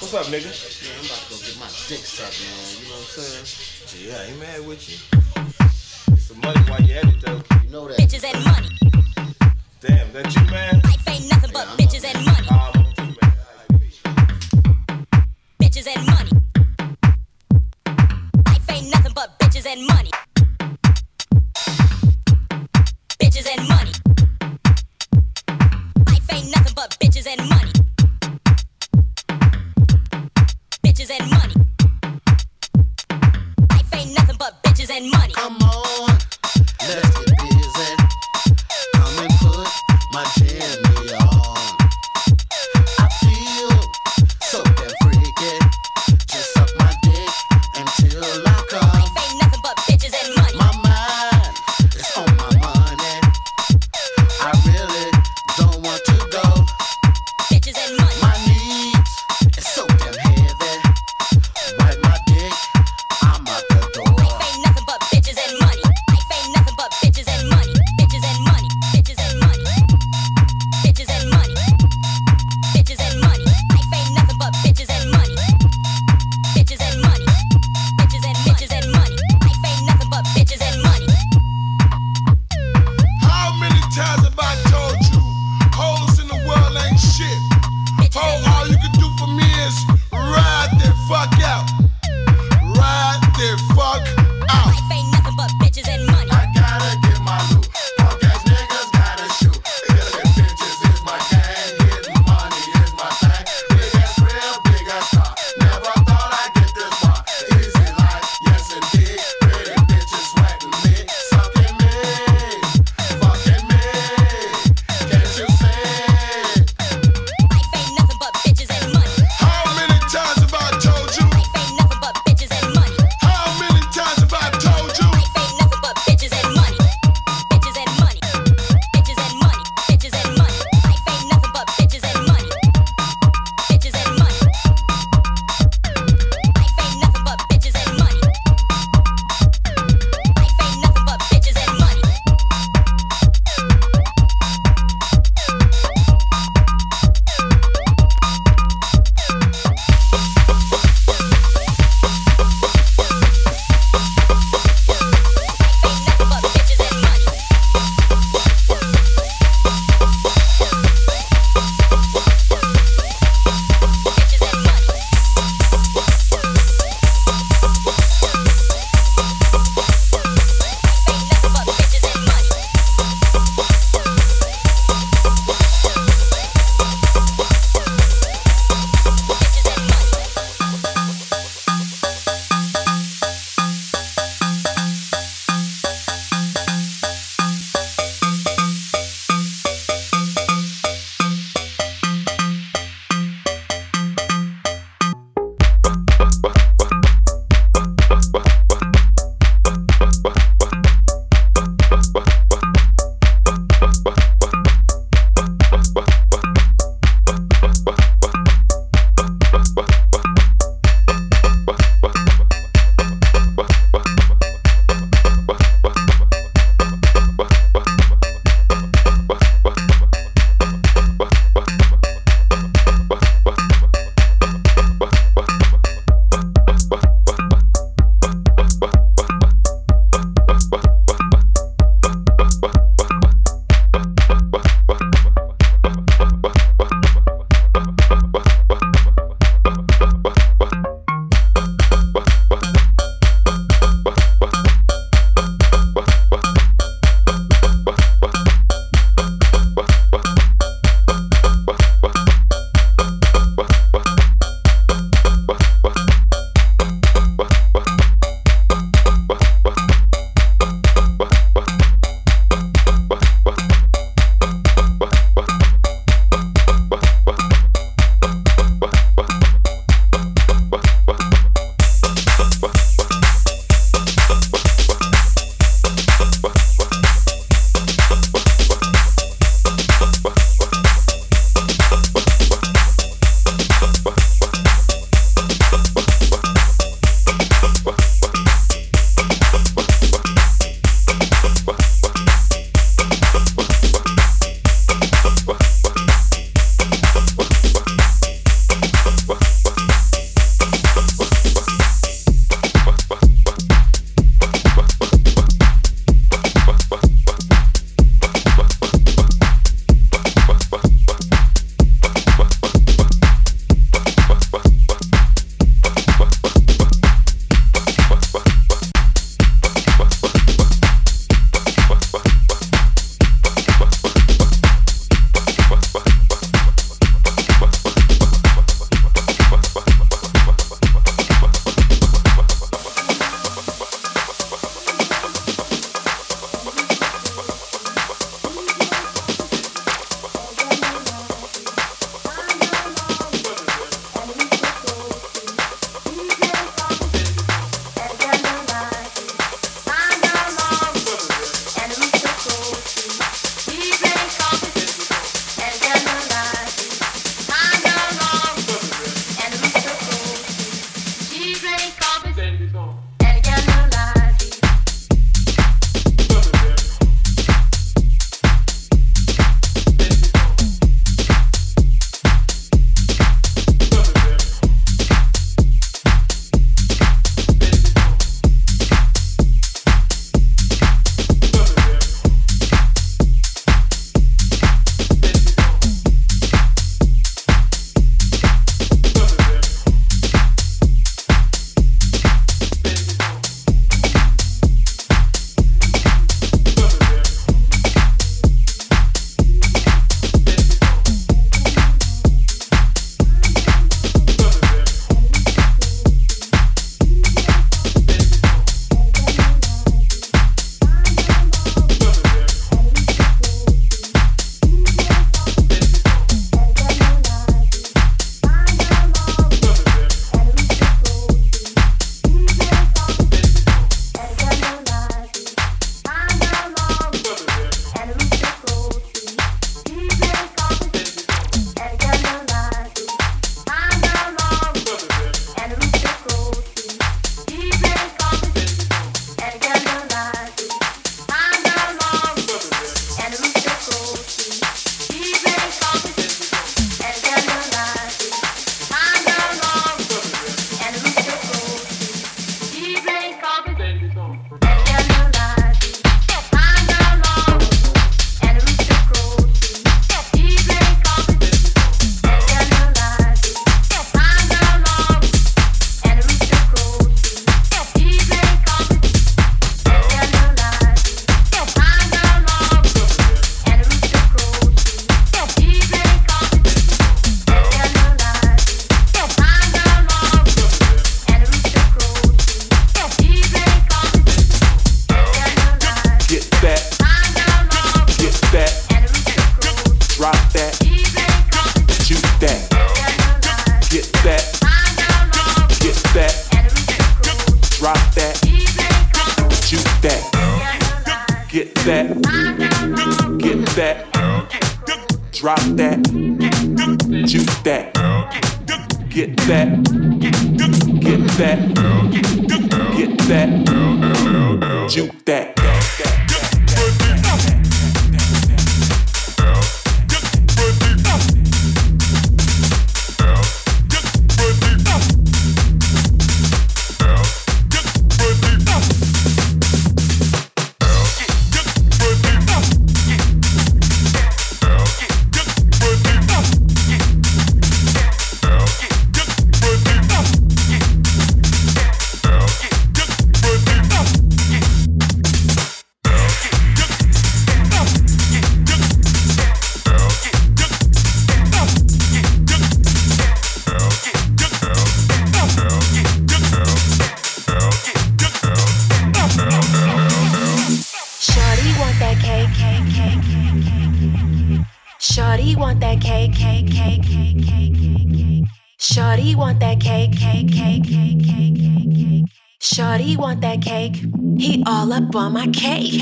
What's up, nigga? Yeah, I'm about to go get my dick sucked, man. You know what I'm saying? Yeah, I ain't mad with you. Get some money while you at it, though. You know that. bitches and money. Damn, that you, man? Life ain't nothing but Yeah, bitches man. and money. Ah, I'm too, man. Bitches and money. shorty want that cake. He all up on my cake.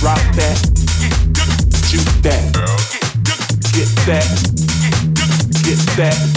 Drop that, shoot that, get that that.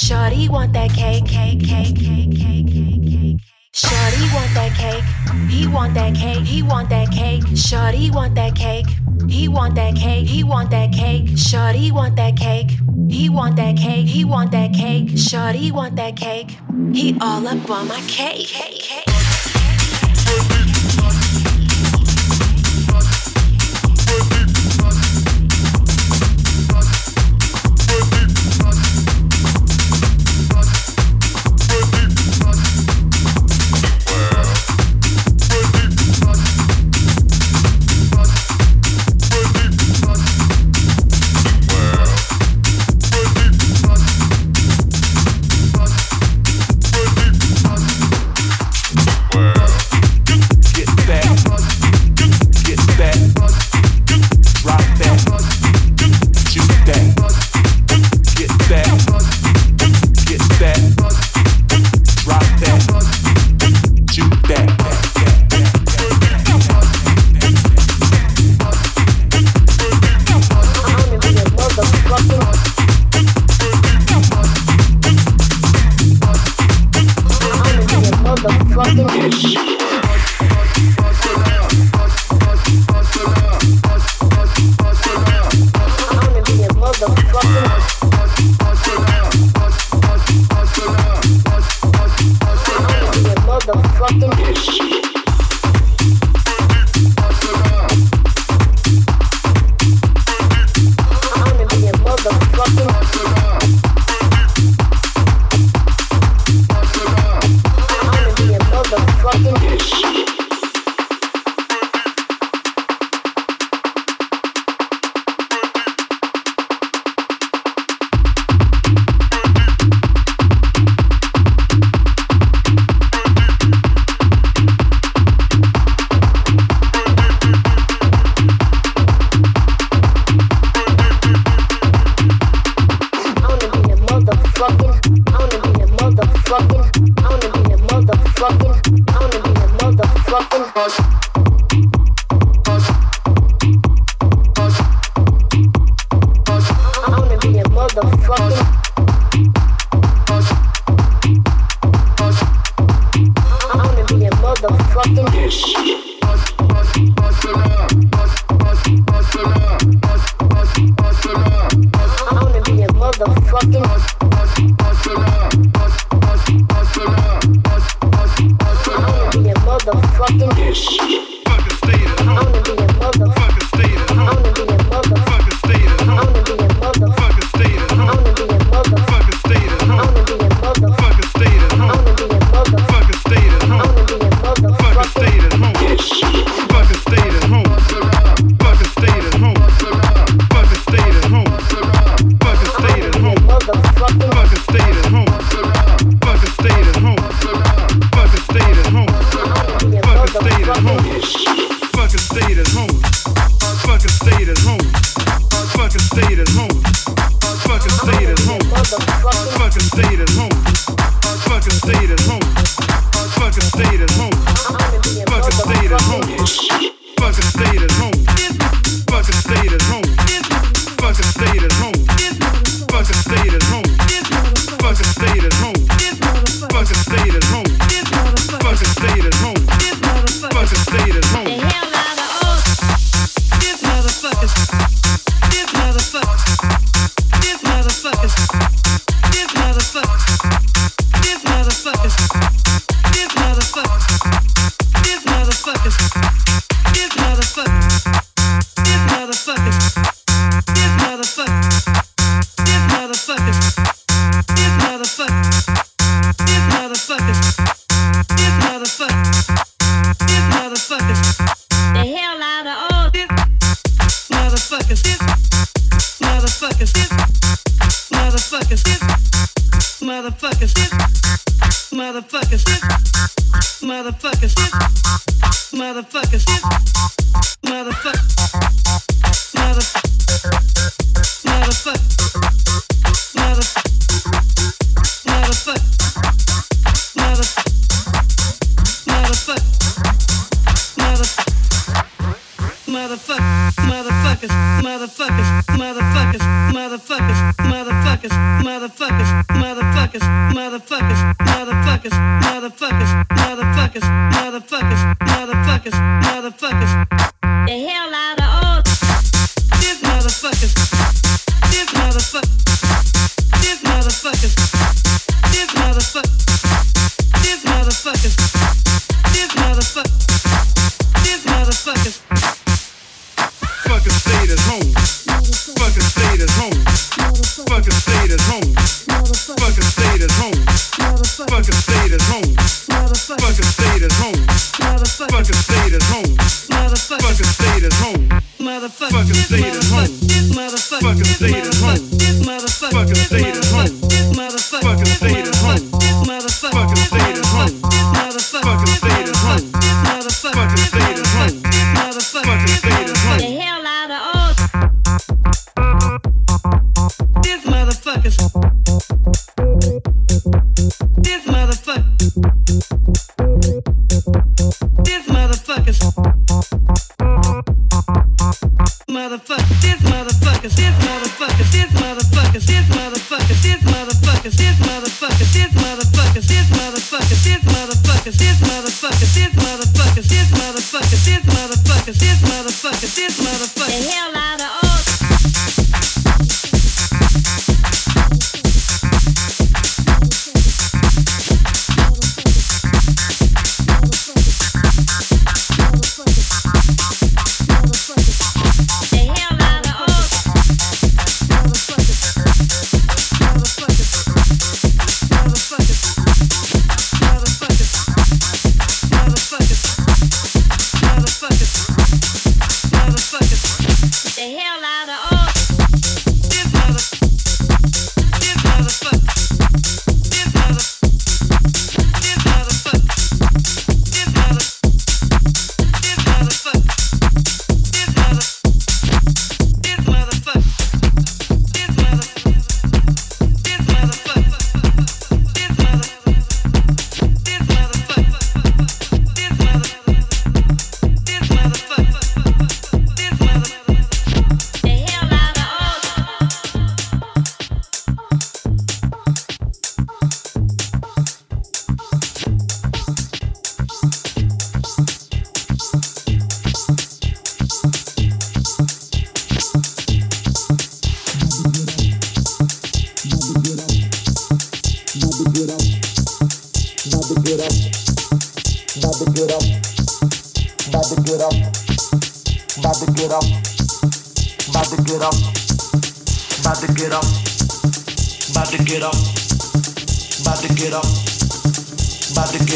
Shorty want that cake, cake, cake, cake, cake, cake, cake. Shorty want that cake. He want that cake. He want that cake. Shorty want that cake. He want that cake. He want that cake. Shorty want that cake. He want that cake. He want that cake. Shorty want that cake. He all up on my cake. cake, cake. stayed at home. Motherfucker stayed at home. Motherfucker stayed at home. Motherfucker stayed at home. This Motherfucker stayed at home. This Motherfucker stayed at home.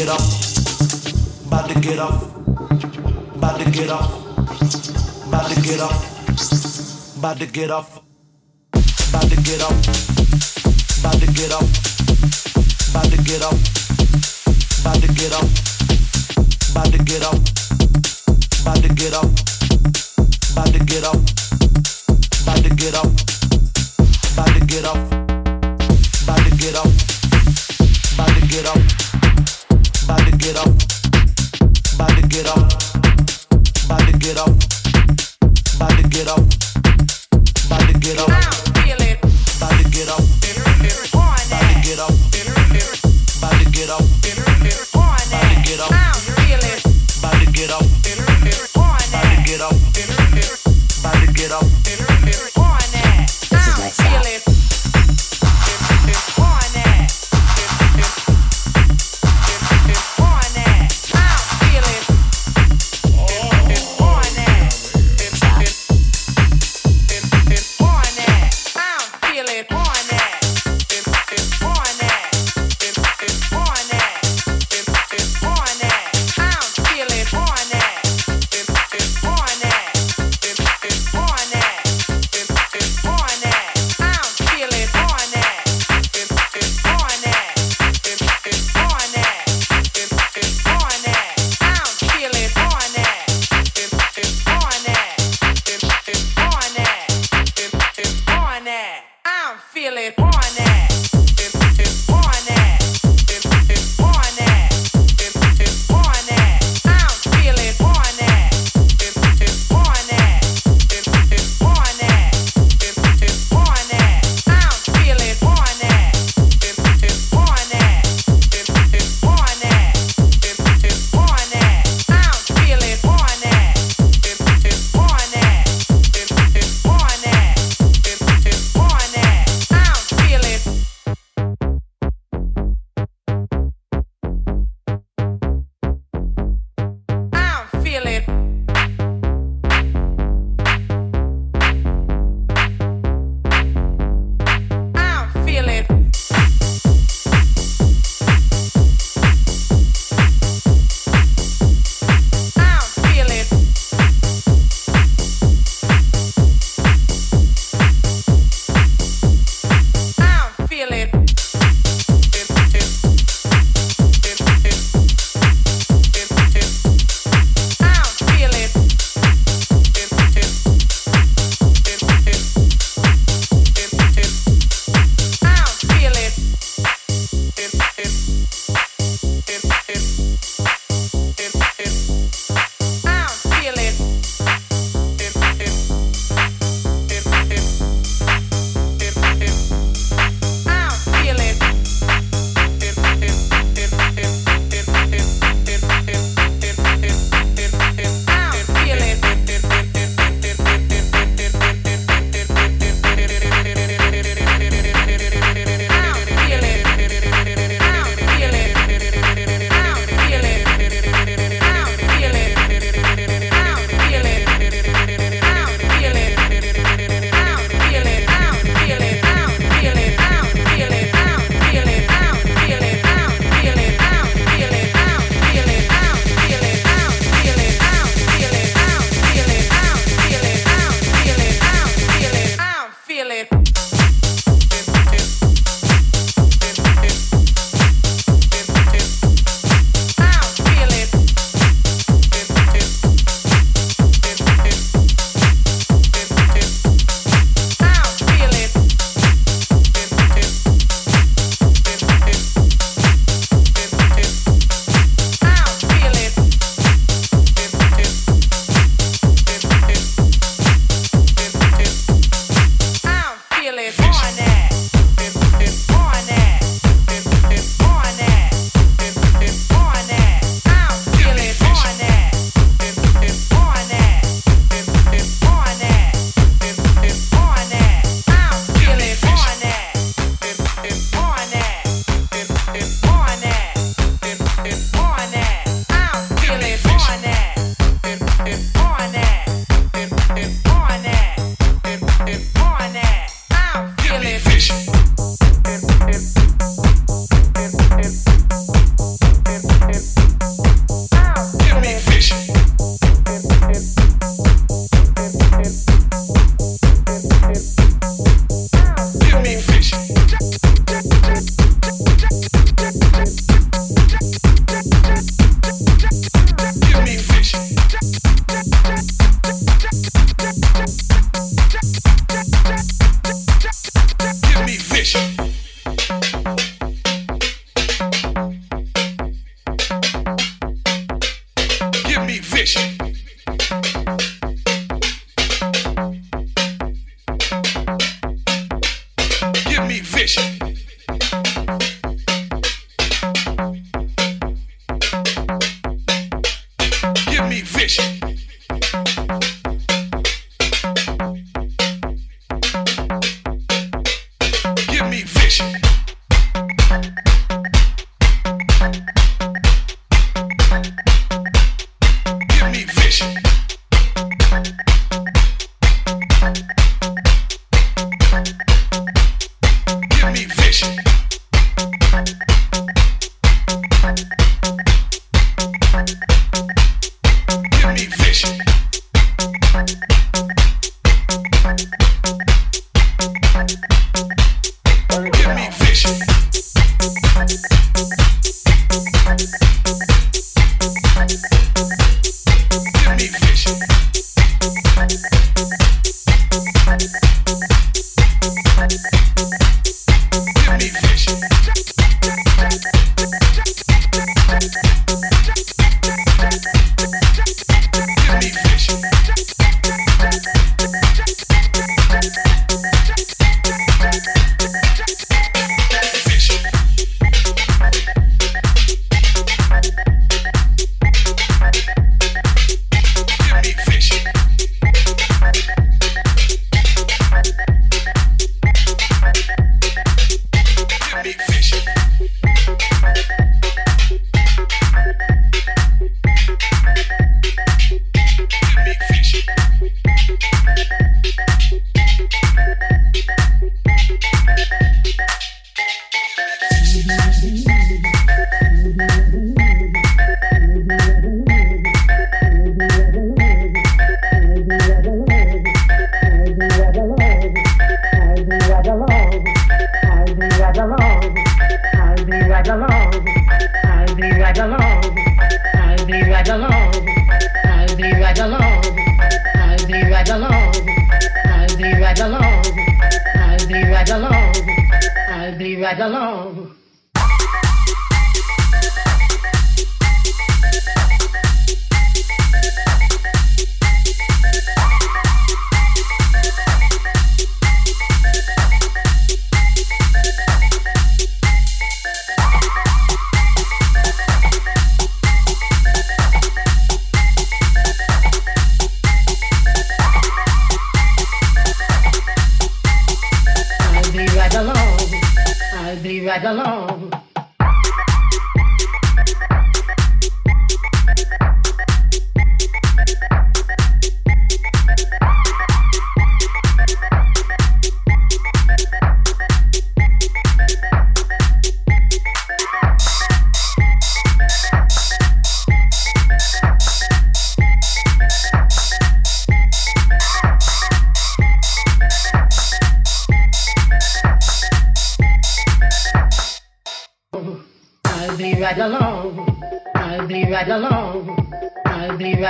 get up, about to get up, about to get up, about to get up, about to get up, about to get up, about to get up, about to get up, about to get up, about to get up, about to get up.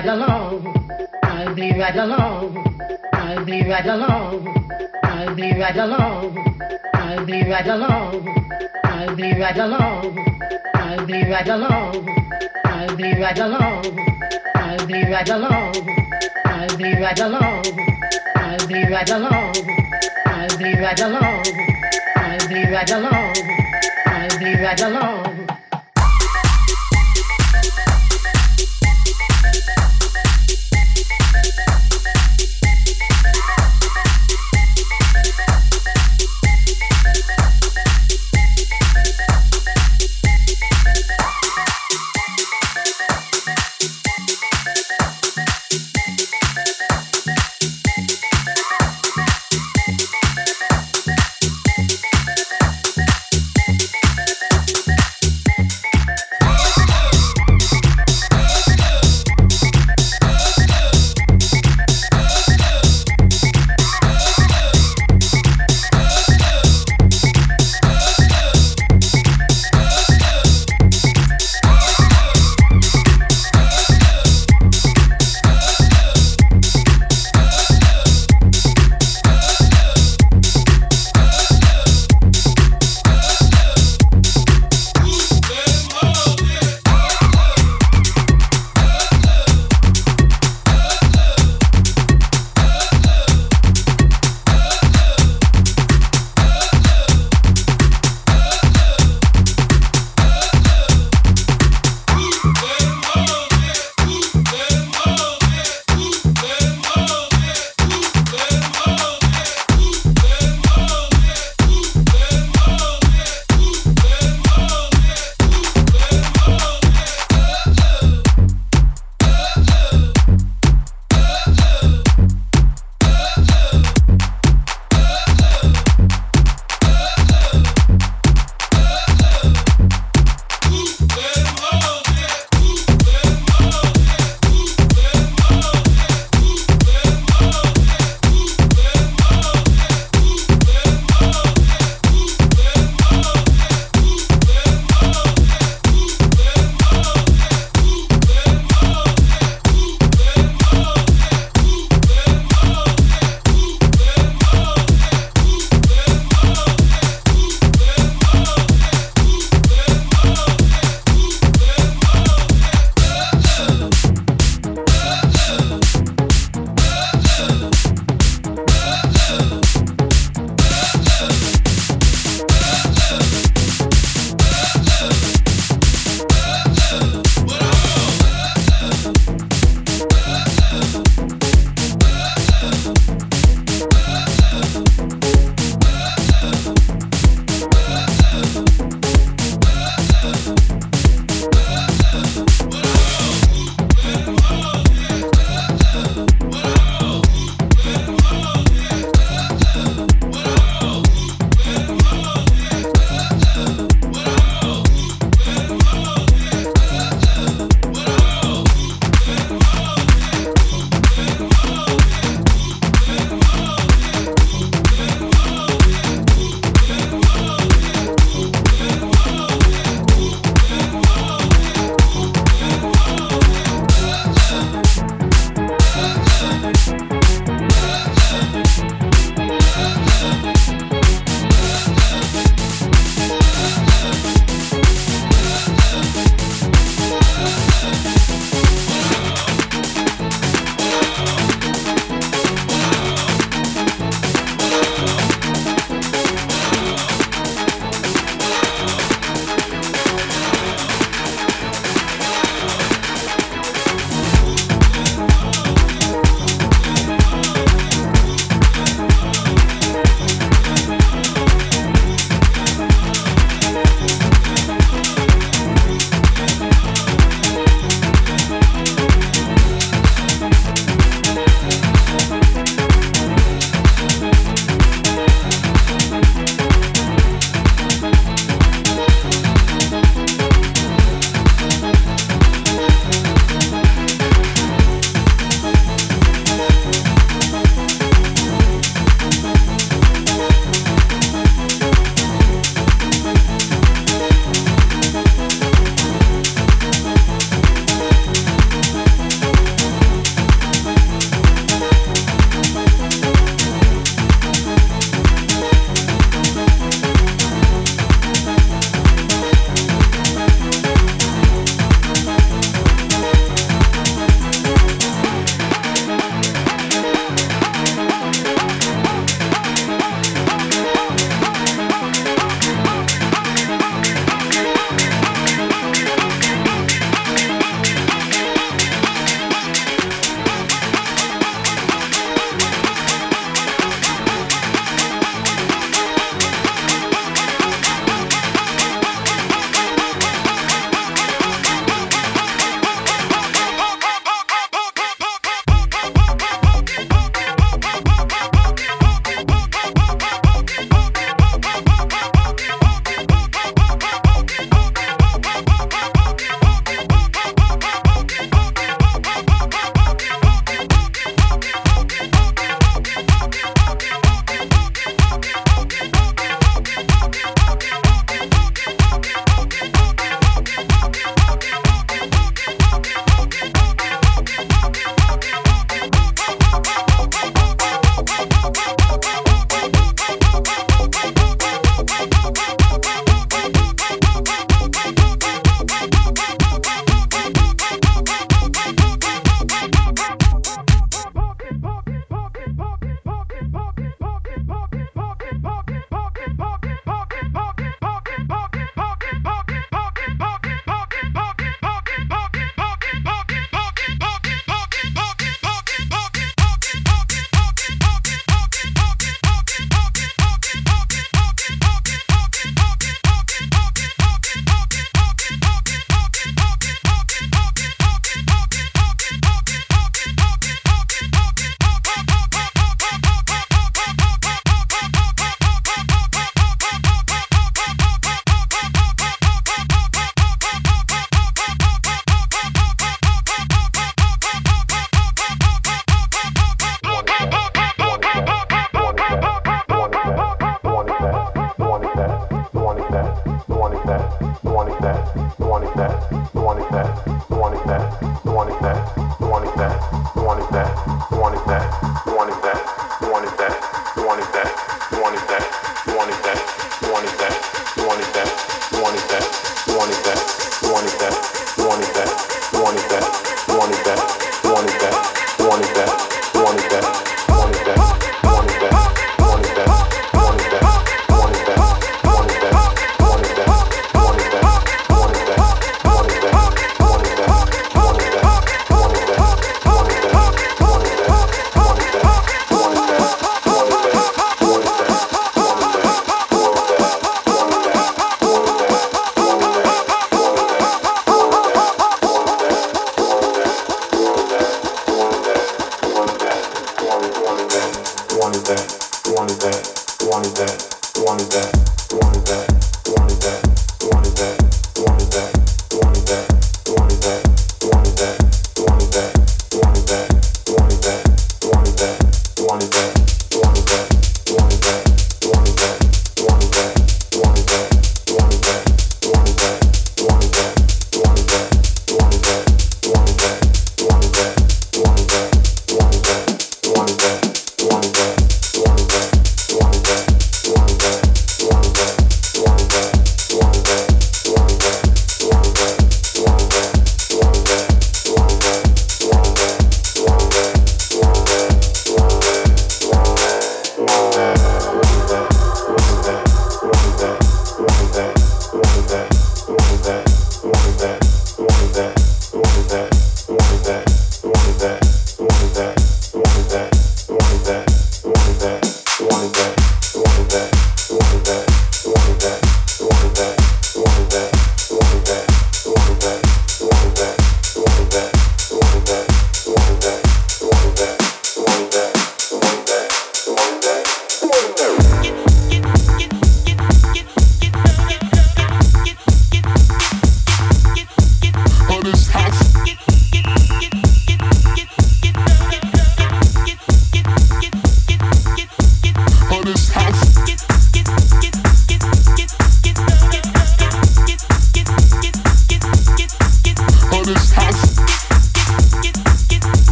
right along. I'll be right along. I'll be right along. I'll be right along. I'll be right along. I'll be right along. I'll be right along. I'll be right along. I'll be right along. I'll be right along. I'll be right along. I'll be right along. I'll be right along. I'll be right along.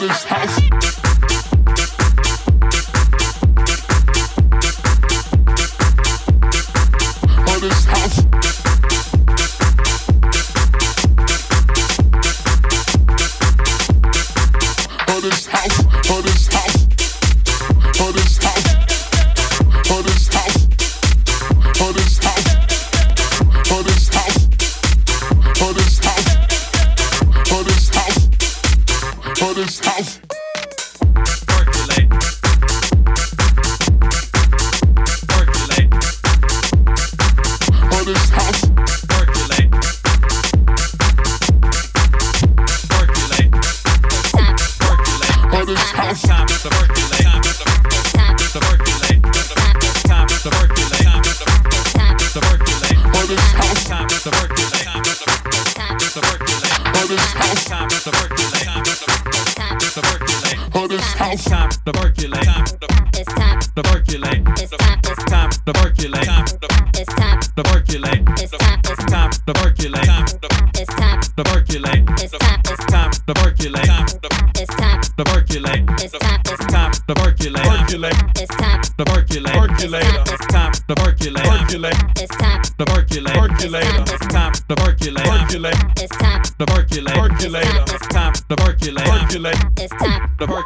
this house.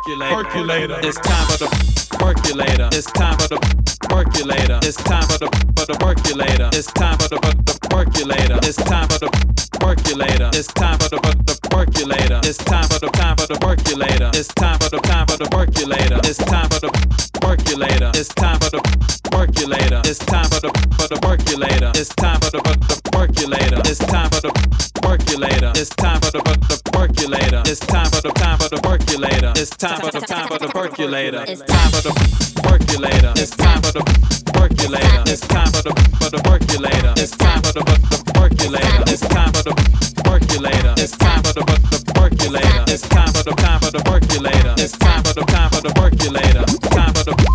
percolator. It's time for the percolator. It's time for the percolator. It's time for the for the percolator. It's time for the for the percolator. It's time for the percolator. It's time for the for the percolator. It's time for the time for the percolator. It's time for the time for the percolator. It's time for the percolator. It's time for the percolator. It's time for the for the percolator. It's time for the for the percolator. It's time for the percolator. It's time for the the percolator. It's time for the time for the percolator time for the time for the percolator. It's time for the percolator. It's time for the percolator. It's time for the for the percolator. It's time for the for the percolator. It's time for the percolator. It's time for the the percolator. It's time for the time for the percolator. It's time for the time for the percolator. Time for the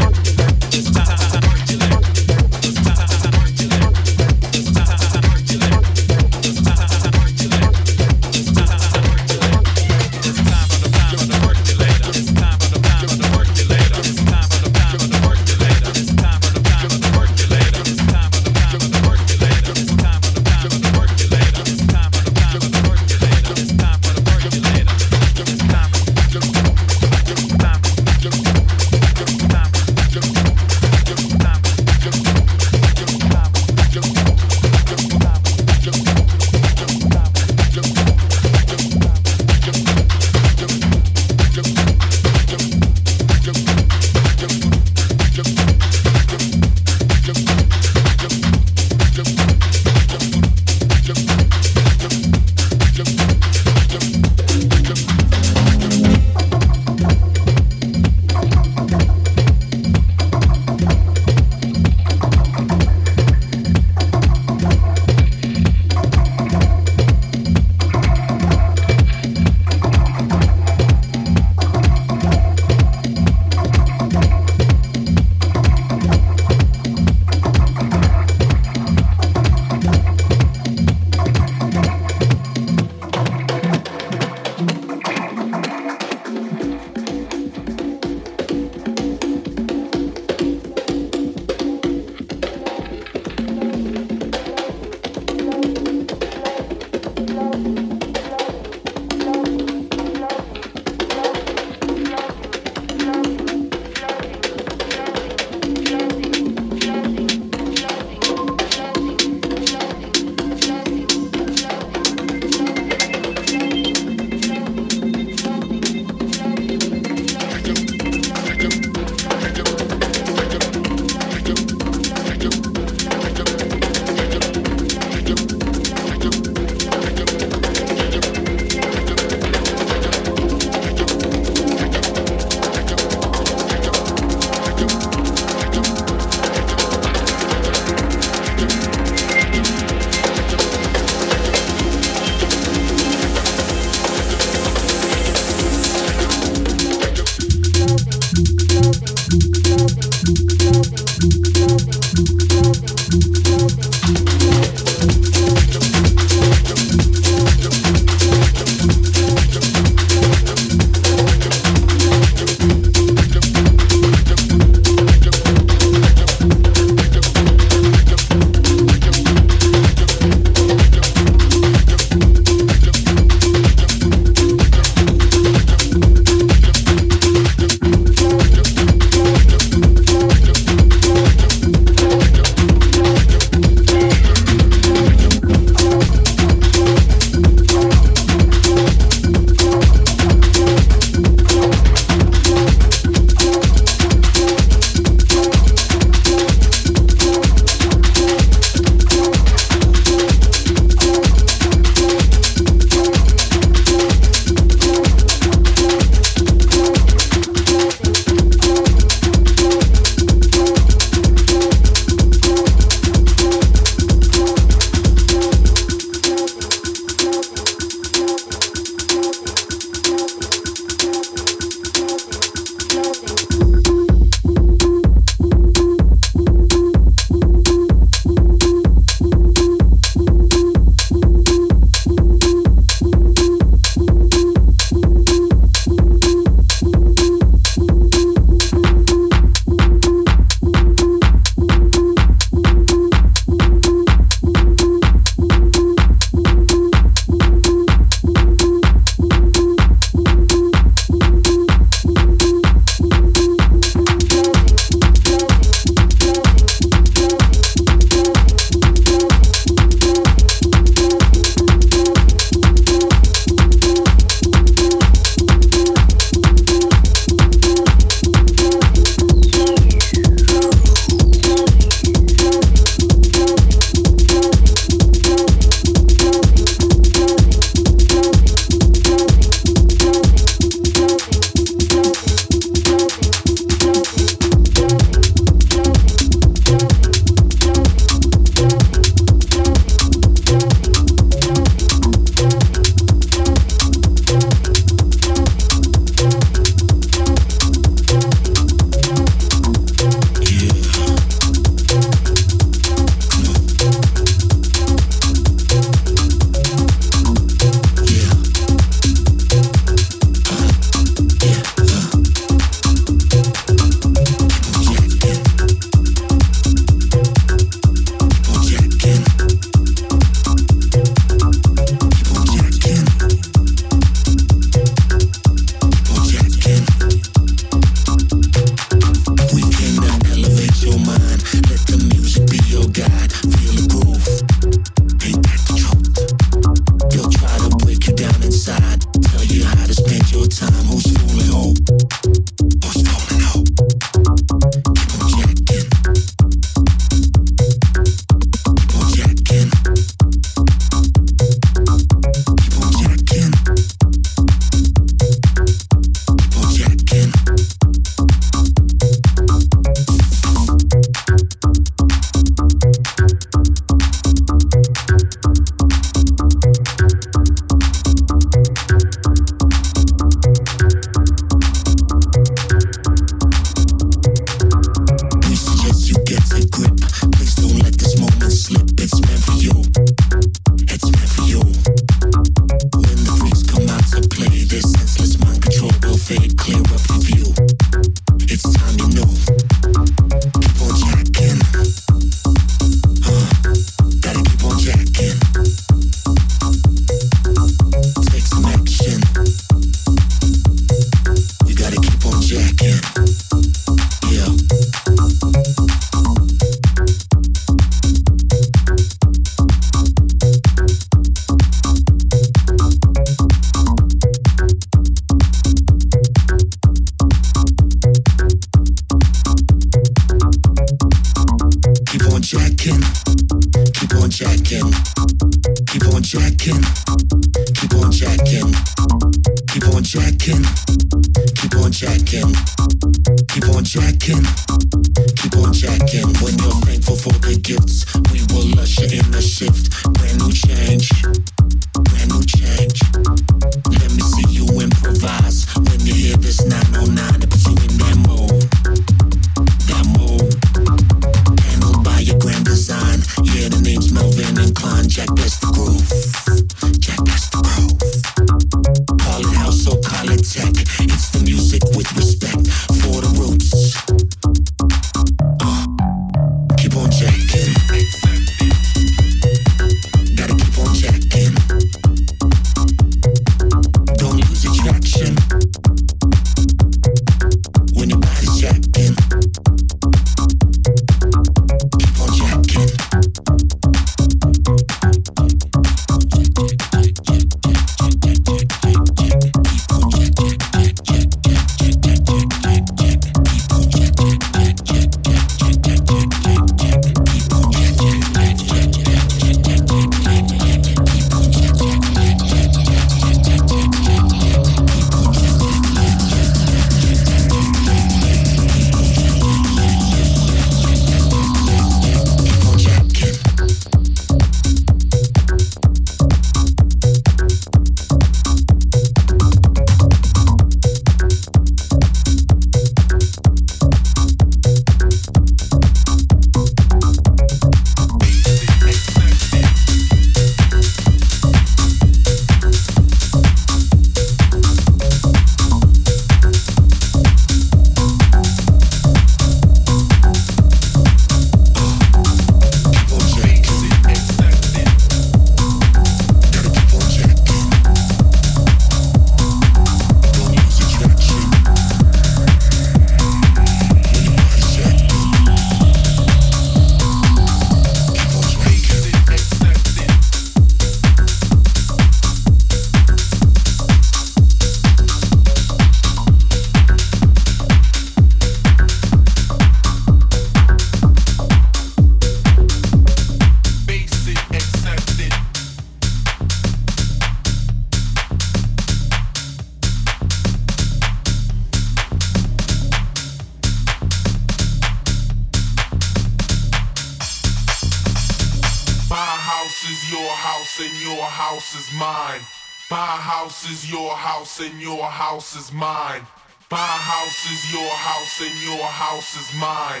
house and your house is mine. My house is your house and your house is mine.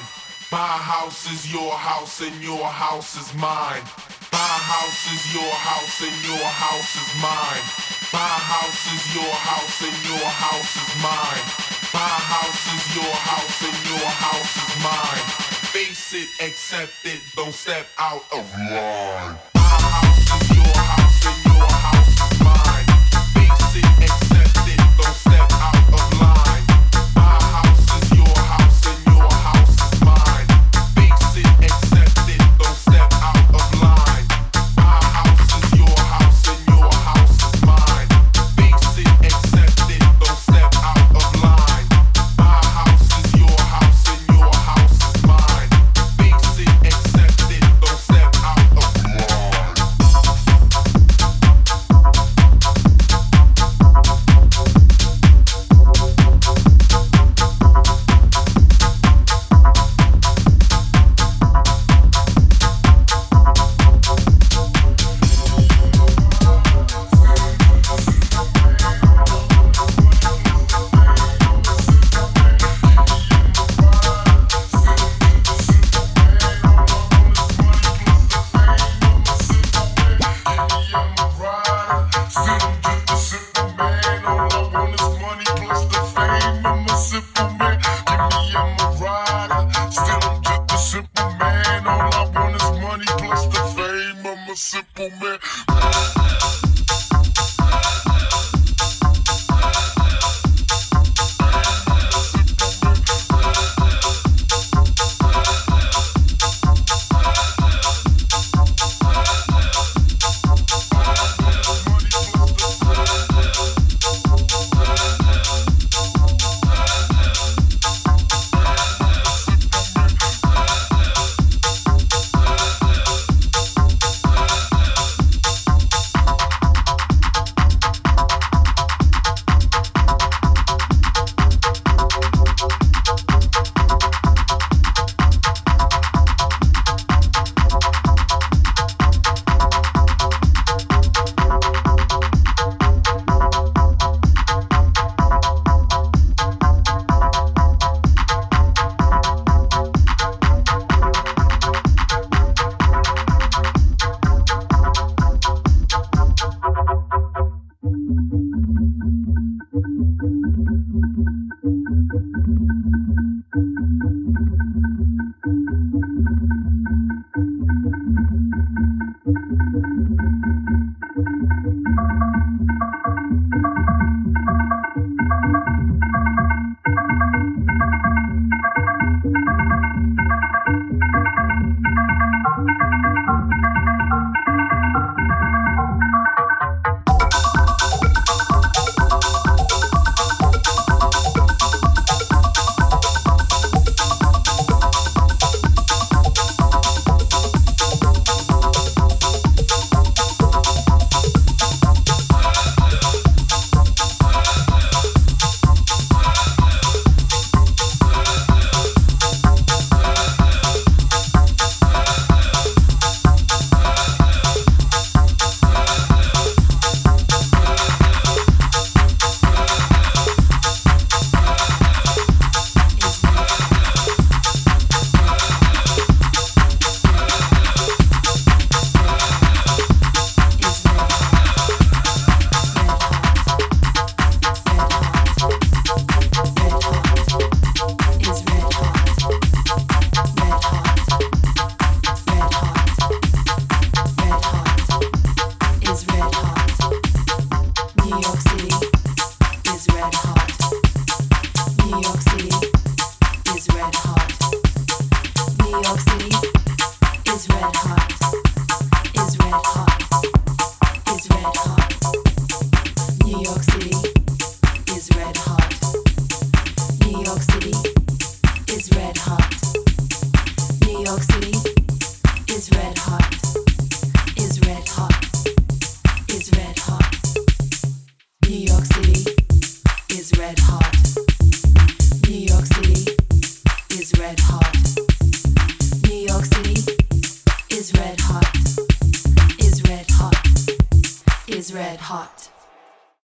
My house is your house and your house is mine. My house is your house and your house is mine. My house is your house and your house is mine. My house is your house and your house is mine. Face it, accept it, don't step out of line.